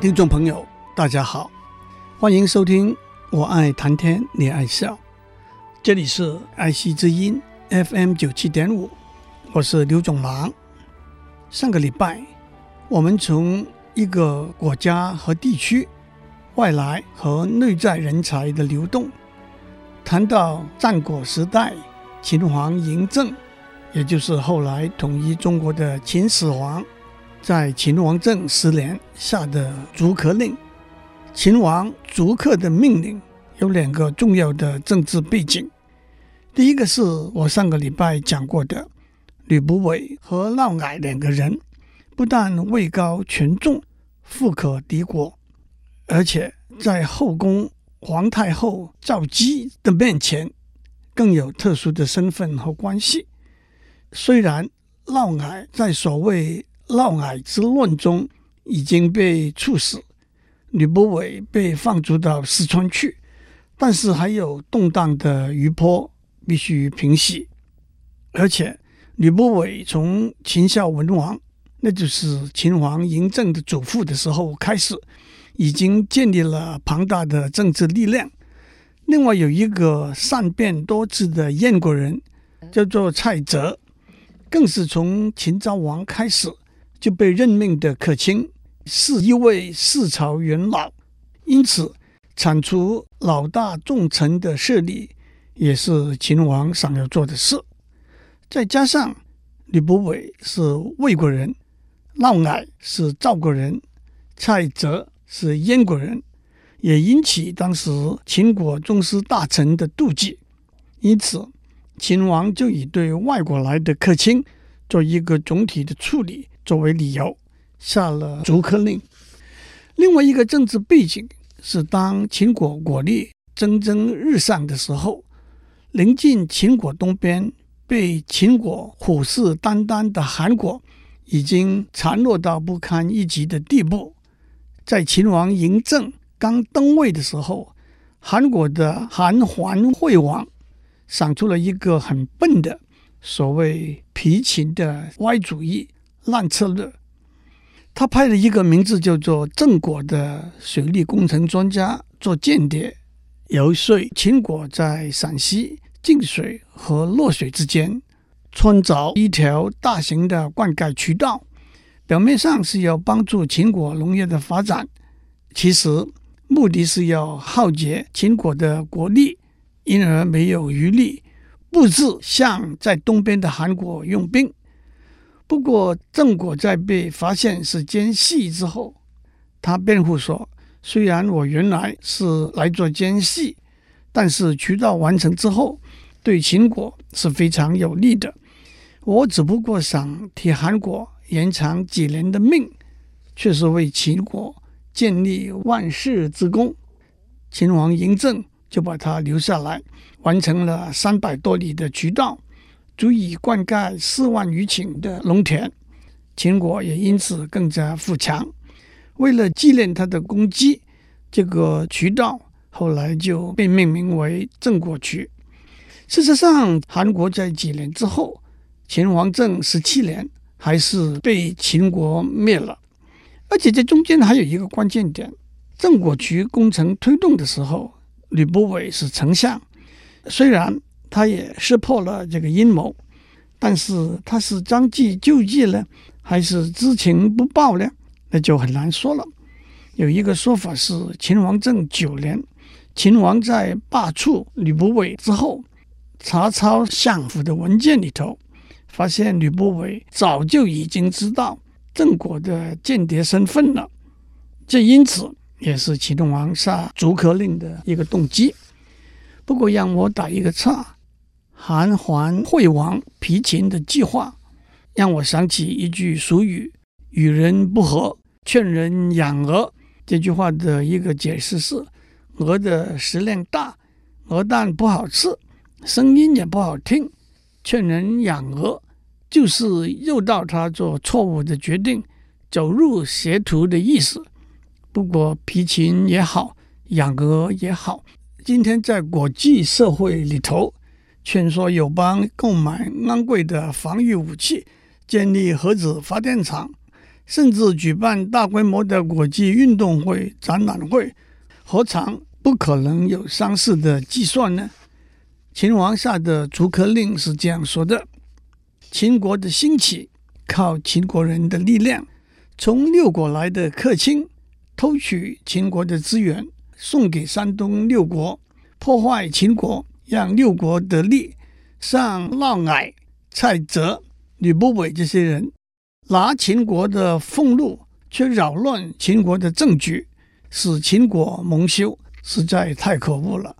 听众朋友，大家好，欢迎收听《我爱谈天，你爱笑》，这里是爱惜之音 FM 九七点五，我是刘总郎。上个礼拜，我们从一个国家和地区外来和内在人才的流动，谈到战国时代秦王嬴政，也就是后来统一中国的秦始皇。在秦王政十年下的逐客令，秦王逐客的命令有两个重要的政治背景。第一个是我上个礼拜讲过的，吕不韦和嫪毐两个人不但位高权重、富可敌国，而且在后宫皇太后赵姬的面前更有特殊的身份和关系。虽然嫪毐在所谓嫪毐之乱中已经被处死，吕不韦被放逐到四川去，但是还有动荡的余波必须平息。而且吕不韦从秦孝文王，那就是秦王嬴政的祖父的时候开始，已经建立了庞大的政治力量。另外有一个善变多智的燕国人，叫做蔡泽，更是从秦昭王开始。就被任命的客卿，是一位四朝元老，因此铲除老大重臣的势力，也是秦王想要做的事。再加上吕不韦是魏国人，嫪毐是赵国人，蔡泽是燕国人，也引起当时秦国宗室大臣的妒忌，因此秦王就以对外国来的客卿做一个总体的处理。作为理由，下了逐客令。另外一个政治背景是，当秦国国力蒸蒸日上的时候，临近秦国东边、被秦国虎视眈眈的韩国，已经残弱到不堪一击的地步。在秦王嬴政刚登位的时候，韩国的韩桓惠王想出了一个很笨的所谓“疲秦”的歪主意。烂策略，他派了一个名字叫做郑果的水利工程专家做间谍，游说秦国在陕西晋水和洛水之间穿凿一条大型的灌溉渠道，表面上是要帮助秦国农业的发展，其实目的是要耗竭秦国的国力，因而没有余力布置向在东边的韩国用兵。不过，郑果在被发现是奸细之后，他辩护说：“虽然我原来是来做奸细，但是渠道完成之后，对秦国是非常有利的。我只不过想替韩国延长几年的命，却是为秦国建立万世之功。”秦王嬴政就把他留下来，完成了三百多里的渠道。足以灌溉四万余顷的农田，秦国也因此更加富强。为了纪念他的功绩，这个渠道后来就被命名为郑国渠。事实上，韩国在几年之后，秦王政十七年，还是被秦国灭了。而且这中间还有一个关键点：郑国渠工程推动的时候，吕不韦是丞相，虽然。他也识破了这个阴谋，但是他是将计就计呢，还是知情不报呢？那就很难说了。有一个说法是，秦王政九年，秦王在罢黜吕不韦之后，查抄相府的文件里头，发现吕不韦早就已经知道郑国的间谍身份了，这因此也是秦王杀逐客令的一个动机。不过让我打一个岔。韩桓惠王皮秦的计划，让我想起一句俗语：“与人不和，劝人养鹅。这句话的一个解释是：鹅的食量大，鹅蛋不好吃，声音也不好听。劝人养鹅，就是诱导他做错误的决定，走入邪途的意思。不过，批禽也好，养鹅也好，今天在国际社会里头，劝说友邦购买昂贵的防御武器，建立核子发电厂，甚至举办大规模的国际运动会、展览会，何尝不可能有相似的计算呢？秦王下的逐客令是这样说的：秦国的兴起靠秦国人的力量，从六国来的客卿偷取秦国的资源，送给山东六国，破坏秦国，让六国得利。像嫪毐、蔡泽、吕不韦这些人，拿秦国的俸禄，却扰乱秦国的政局，使秦国蒙羞，实在太可恶了。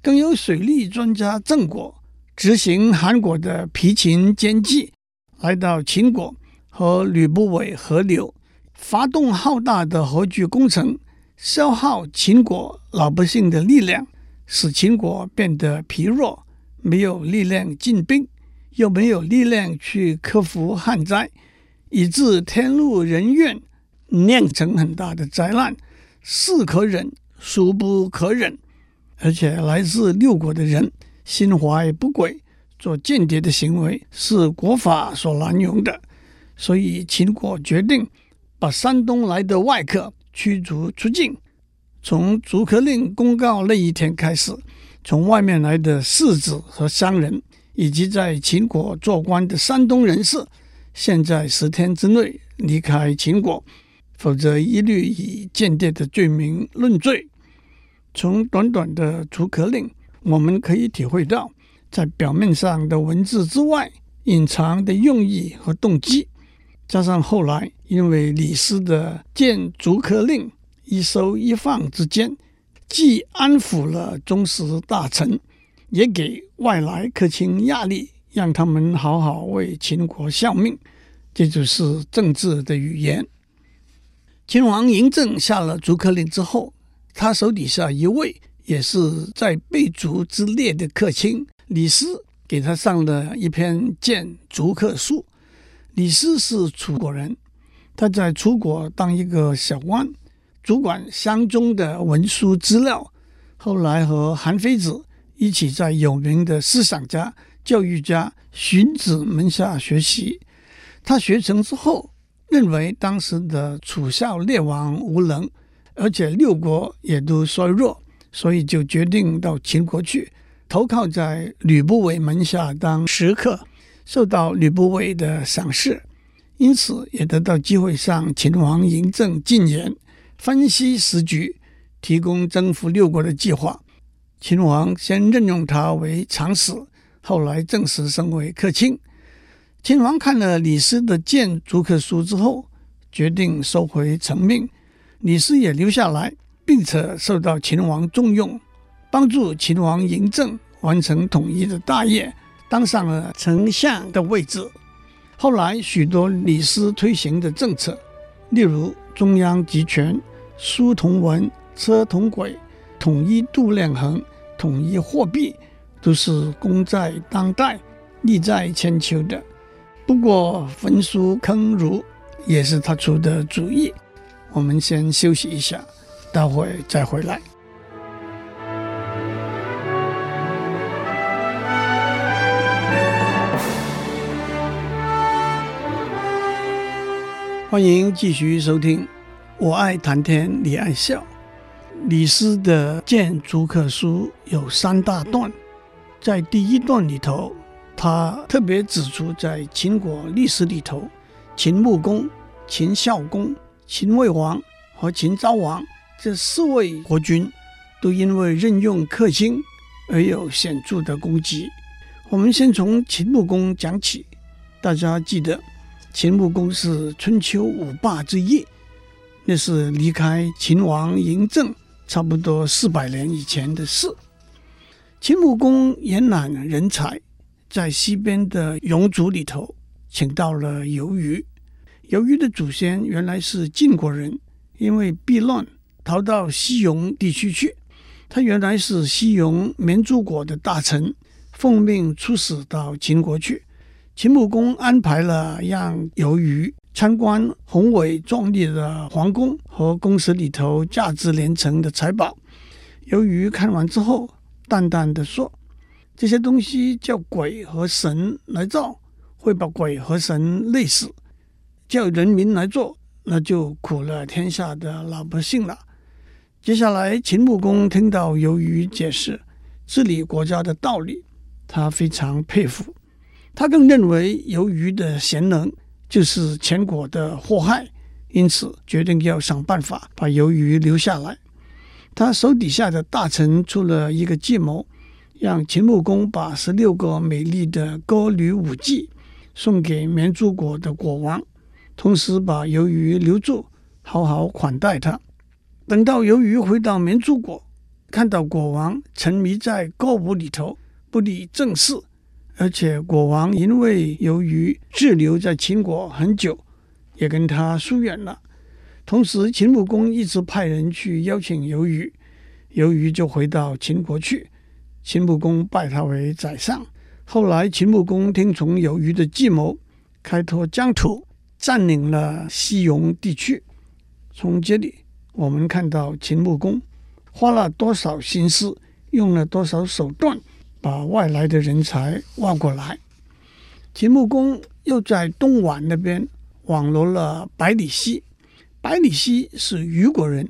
更有水利专家郑国执行韩国的皮秦奸计，来到秦国和吕不韦合流，发动浩大的河渠工程，消耗秦国老百姓的力量，使秦国变得疲弱，没有力量进兵，又没有力量去克服旱灾，以致天怒人怨，酿成很大的灾难，是可忍，孰不可忍。而且来自六国的人心怀不轨，做间谍的行为是国法所难容的，所以秦国决定把山东来的外客驱逐出境。从逐客令公告那一天开始，从外面来的士子和商人，以及在秦国做官的山东人士，现在十天之内离开秦国，否则一律以间谍的罪名论罪。从短短的逐客令，我们可以体会到，在表面上的文字之外，隐藏的用意和动机。加上后来因为李斯的谏逐客令一收一放之间，既安抚了宗室大臣，也给外来客卿压力，让他们好好为秦国效命。这就是政治的语言。秦王嬴政下了逐客令之后。他手底下一位也是在被逐之列的客卿李斯，给他上了一篇谏逐客书。李斯是楚国人，他在楚国当一个小官，主管乡中的文书资料。后来和韩非子一起在有名的思想家、教育家荀子门下学习。他学成之后，认为当时的楚孝烈王无能。而且六国也都衰弱，所以就决定到秦国去，投靠在吕不韦门下当食客，受到吕不韦的赏识，因此也得到机会向秦王嬴政进言，分析时局，提供征服六国的计划。秦王先任用他为长史，后来正式升为客卿。秦王看了李斯的谏逐客书之后，决定收回成命。李斯也留下来，并且受到秦王重用，帮助秦王嬴政完成统一的大业，当上了丞相的位置。后来许多李斯推行的政策，例如中央集权、书同文、车同轨、统一度量衡、统一货币，都是功在当代、利在千秋的。不过焚书坑儒也是他出的主意。我们先休息一下，待会再回来。欢迎继续收听《我爱谈天，你爱笑》。李斯的谏逐客书有三大段，在第一段里头，他特别指出，在秦国历史里头，秦穆公、秦孝公。秦惠王和秦昭王这四位国君，都因为任用客卿而有显著的功绩。我们先从秦穆公讲起。大家记得，秦穆公是春秋五霸之一，那是离开秦王嬴政差不多四百年以前的事。秦穆公延揽人才，在西边的戎族里头，请到了由于。由于的祖先原来是晋国人，因为避乱逃到西戎地区去。他原来是西戎绵诸国的大臣，奉命出使到秦国去。秦穆公安排了让由于参观宏伟壮丽的皇宫和宫室里头价值连城的财宝。由于看完之后，淡淡的说：“这些东西叫鬼和神来造，会把鬼和神累死；叫人民来做，那就苦了天下的老百姓了。”接下来，秦穆公听到由于解释治理国家的道理，他非常佩服。他更认为由于的贤能就是前国的祸害，因此决定要想办法把由于留下来。他手底下的大臣出了一个计谋，让秦穆公把十六个美丽的歌女舞伎送给绵竹国的国王，同时把由于留住，好好款待他。等到由于回到绵竹国，看到国王沉迷在歌舞里头，不理政事。而且国王因为由于滞留在秦国很久，也跟他疏远了。同时，秦穆公一直派人去邀请由于，由于就回到秦国去。秦穆公拜他为宰相。后来，秦穆公听从由于的计谋，开拓疆土，占领了西戎地区。从这里，我们看到秦穆公花了多少心思，用了多少手段。把外来的人才挖过来。秦穆公又在东宛那边网罗了百里奚。百里奚是虞国人，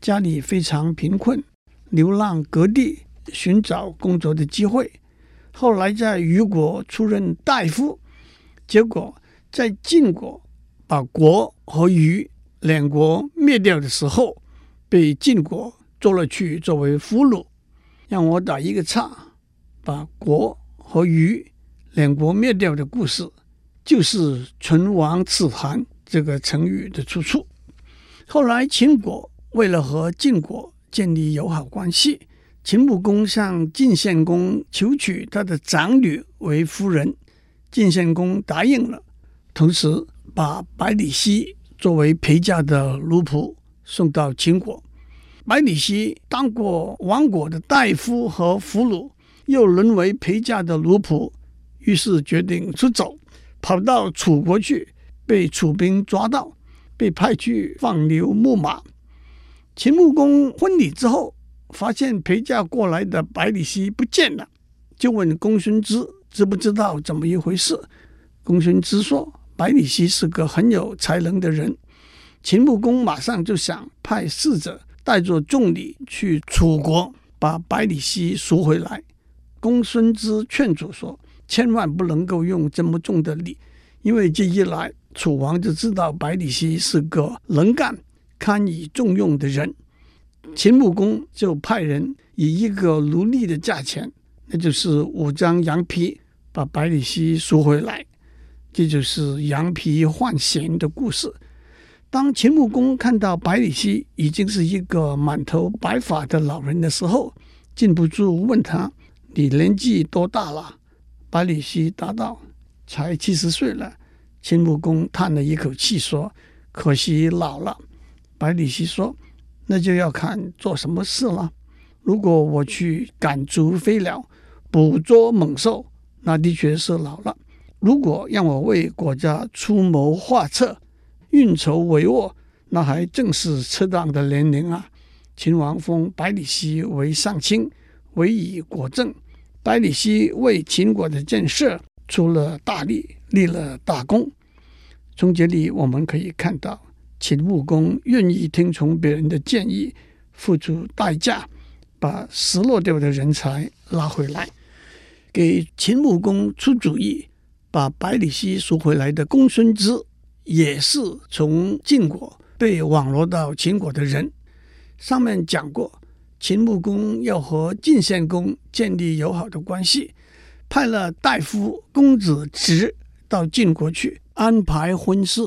家里非常贫困，流浪各地寻找工作的机会。后来在虞国出任大夫，结果在晋国把国和虞两国灭掉的时候，被晋国捉了去作为俘虏。让我打一个岔。把国和虞两国灭掉的故事，就是“唇亡齿寒”这个成语的出处。后来秦国为了和晋国建立友好关系，秦穆公向晋献公求娶他的长女为夫人，晋献公答应了，同时把百里奚作为陪嫁的奴仆送到秦国。百里奚当过亡国的大夫和俘虏。又沦为陪嫁的奴仆，于是决定出走，跑到楚国去，被楚兵抓到，被派去放牛牧马。秦穆公婚礼之后，发现陪嫁过来的百里奚不见了，就问公孙支知不知道怎么一回事。公孙支说，百里奚是个很有才能的人。秦穆公马上就想派使者带着重礼去楚国，把百里奚赎回来。公孙支劝阻说：“千万不能够用这么重的礼，因为这一来，楚王就知道百里奚是个能干、堪以重用的人。”秦穆公就派人以一个奴隶的价钱，那就是五张羊皮，把百里奚赎回来。这就是羊皮换钱的故事。当秦穆公看到百里奚已经是一个满头白发的老人的时候，禁不住问他。你年纪多大了？百里奚答道：“才七十岁了。”秦穆公叹了一口气说：“可惜老了。”百里奚说：“那就要看做什么事了。如果我去赶逐飞鸟、捕捉猛兽，那的确是老了；如果让我为国家出谋划策、运筹帷幄，那还正是适当的年龄啊！”秦王封百里奚为上卿。委以国政，百里奚为秦国的建设出了大力，立了大功。从这里我们可以看到，秦穆公愿意听从别人的建议，付出代价，把失落掉的人才拉回来。给秦穆公出主意，把百里奚赎回来的公孙支，也是从晋国被网罗到秦国的人。上面讲过。秦穆公要和晋献公建立友好的关系，派了大夫公子直到晋国去安排婚事，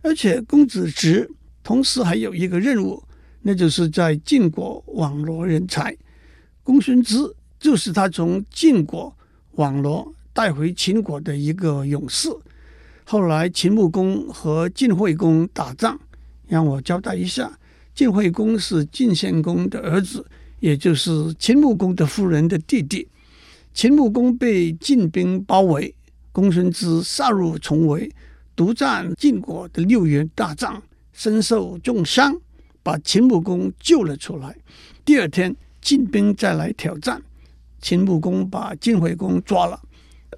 而且公子直同时还有一个任务，那就是在晋国网罗人才。公孙支就是他从晋国网罗带回秦国的一个勇士。后来秦穆公和晋惠公打仗，让我交代一下：晋惠公是晋献公的儿子，也就是秦穆公的夫人的弟弟。秦穆公被晋兵包围，公孙支杀入重围，独占晋国的六员大帐，身受重伤，把秦穆公救了出来。第二天，晋兵再来挑战，秦穆公把晋惠公抓了。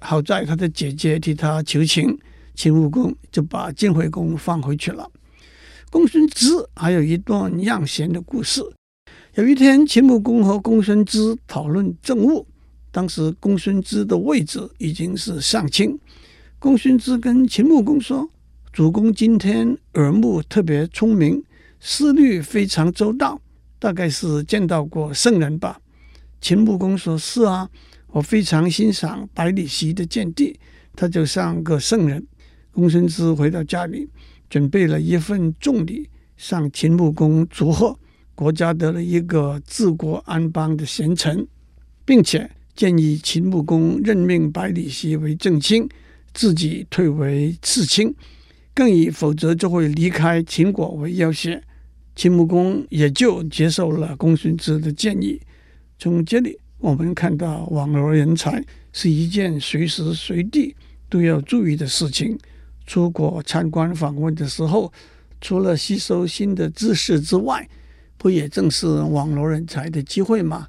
好在他的姐姐替他求情，秦穆公就把晋惠公放回去了。公孙支还有一段让贤的故事。有一天，秦穆公和公孙支讨论政务，当时公孙支的位置已经是上卿。公孙支跟秦穆公说：“主公今天耳目特别聪明，思虑非常周到。”大概是见到过圣人吧。秦穆公说：“是啊，我非常欣赏百里奚的见地，他就像个圣人。”公孙支回到家里，准备了一份重礼向秦穆公祝贺，国家得了一个治国安邦的贤臣，并且建议秦穆公任命百里奚为正卿，自己退为次卿，更以否则就会离开秦国为要挟。秦穆公也就接受了公孙支的建议。从这里我们看到，网罗人才是一件随时随地都要注意的事情。出国参观访问的时候，除了吸收新的知识之外，不也正是网罗人才的机会吗？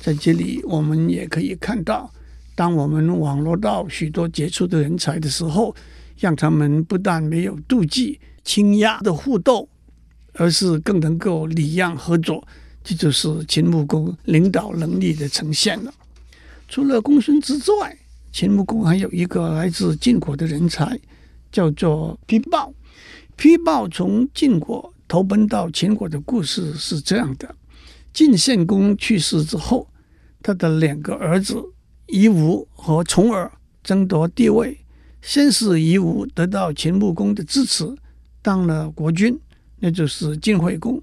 在这里，我们也可以看到，当我们网罗到许多杰出的人才的时候，让他们不但没有妒忌、倾轧的互斗。而是更能够礼让合作，这就是秦穆公领导能力的呈现了。除了公孙支之外，秦穆公还有一个来自晋国的人才，叫做鞞豹。鞞豹从晋国投奔到秦国的故事是这样的：晋献公去世之后，他的两个儿子夷吾和重耳争夺帝位。先是夷吾得到秦穆公的支持，当了国君。那就是晋惠公，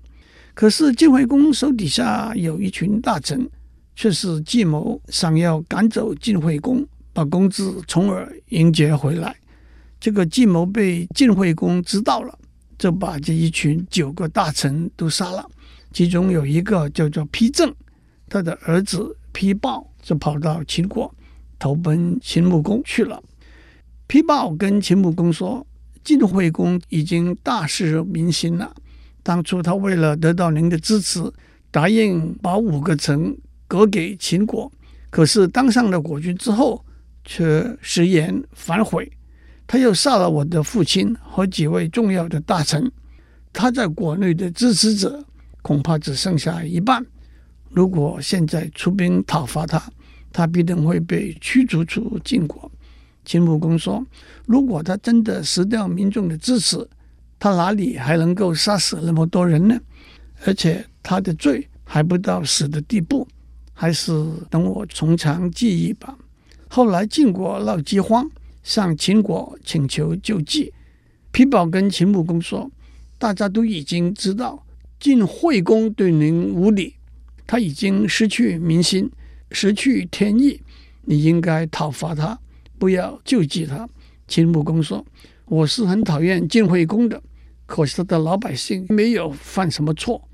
可是晋惠公手底下有一群大臣，却是计谋想要赶走晋惠公，把公子重耳迎接回来。这个计谋被晋惠公知道了，就把这一群九个大臣都杀了。其中有一个叫做丕正，他的儿子丕豹就跑到秦国投奔秦穆公去了。丕豹跟秦穆公说。晋惠公已经大失民心了。当初他为了得到您的支持，答应把五个城割给秦国，可是当上了国君之后，却食言反悔。他又杀了我的父亲和几位重要的大臣。他在国内的支持者恐怕只剩下一半。如果现在出兵讨伐他，他必定会被驱逐出晋国。秦穆公说：“如果他真的失掉民众的支持，他哪里还能够杀死那么多人呢？而且他的罪还不到死的地步，还是等我从长计议吧。”后来晋国闹饥荒，向秦国请求救济。皮宝跟秦穆公说：“大家都已经知道晋惠公对您无礼，他已经失去民心，失去天意，你应该讨伐他。”不要救济他。秦穆公说：“我是很讨厌晋惠公的，可是他的老百姓没有犯什么错，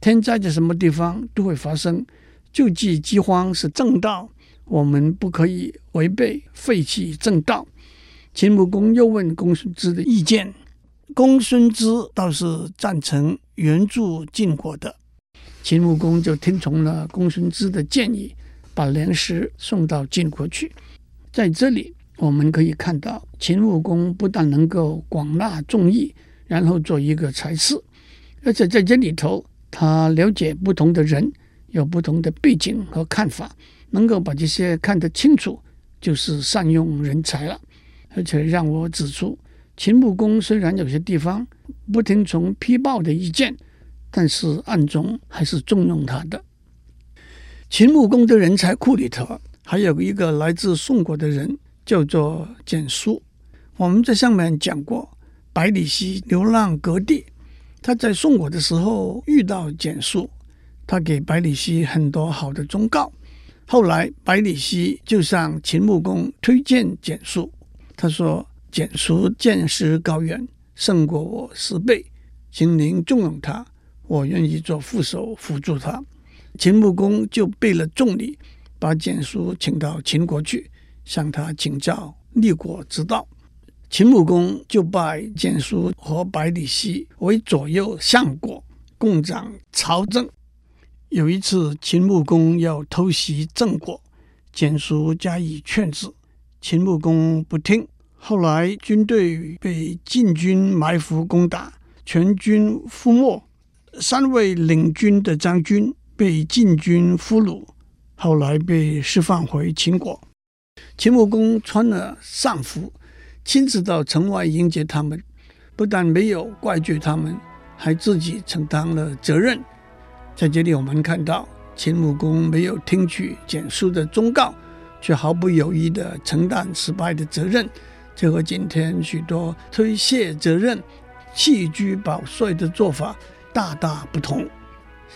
天灾在什么地方都会发生。救济饥荒是正道，我们不可以违背废弃正道。”秦穆公又问公孙支的意见，公孙支倒是赞成援助晋国的。秦穆公就听从了公孙支的建议，把粮食送到晋国去。在这里，我们可以看到秦穆公不但能够广纳众议，然后做一个才士，而且在这里头，他了解不同的人，有不同的背景和看法，能够把这些看得清楚，就是善用人才了。而且让我指出，秦穆公虽然有些地方不听从丕豹的意见，但是暗中还是重用他的。秦穆公的人才库里头。还有一个来自宋国的人，叫做蹇叔。我们在上面讲过，百里奚流浪各地，他在宋国的时候遇到蹇叔，他给百里奚很多好的忠告。后来百里奚就向秦穆公推荐简叔，他说：“简叔见识高远，胜过我十倍，请您重用他，我愿意做副手辅助他。秦穆公就备了重礼，把简叔请到秦国去，向他请教立国之道。秦穆公就拜简叔和百里奚为左右相国，共掌朝政。有一次，秦穆公要偷袭郑国，简叔加以劝止，秦穆公不听。后来军队被晋军埋伏攻打，全军覆没。三位领军的将军被晋军俘虏，后来被释放回秦国。秦穆公穿了丧服，亲自到城外迎接他们，不但没有怪罪他们，还自己承担了责任。在这里，我们看到秦穆公没有听取简叔的忠告，却毫不犹豫地承担失败的责任。这和今天许多推卸责任、弃车保帅的做法大大不同。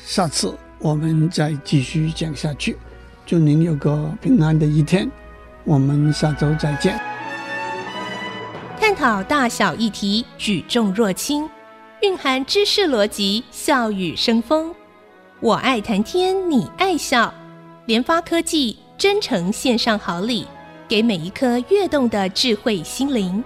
下次我们再继续讲下去。祝您有个平安的一天，我们下周再见。探讨大小议题，举重若轻，蕴含知识逻辑，笑语生风。我爱谈天，你爱笑。联发科技真诚献上好礼。给每一颗跃动的智慧心灵。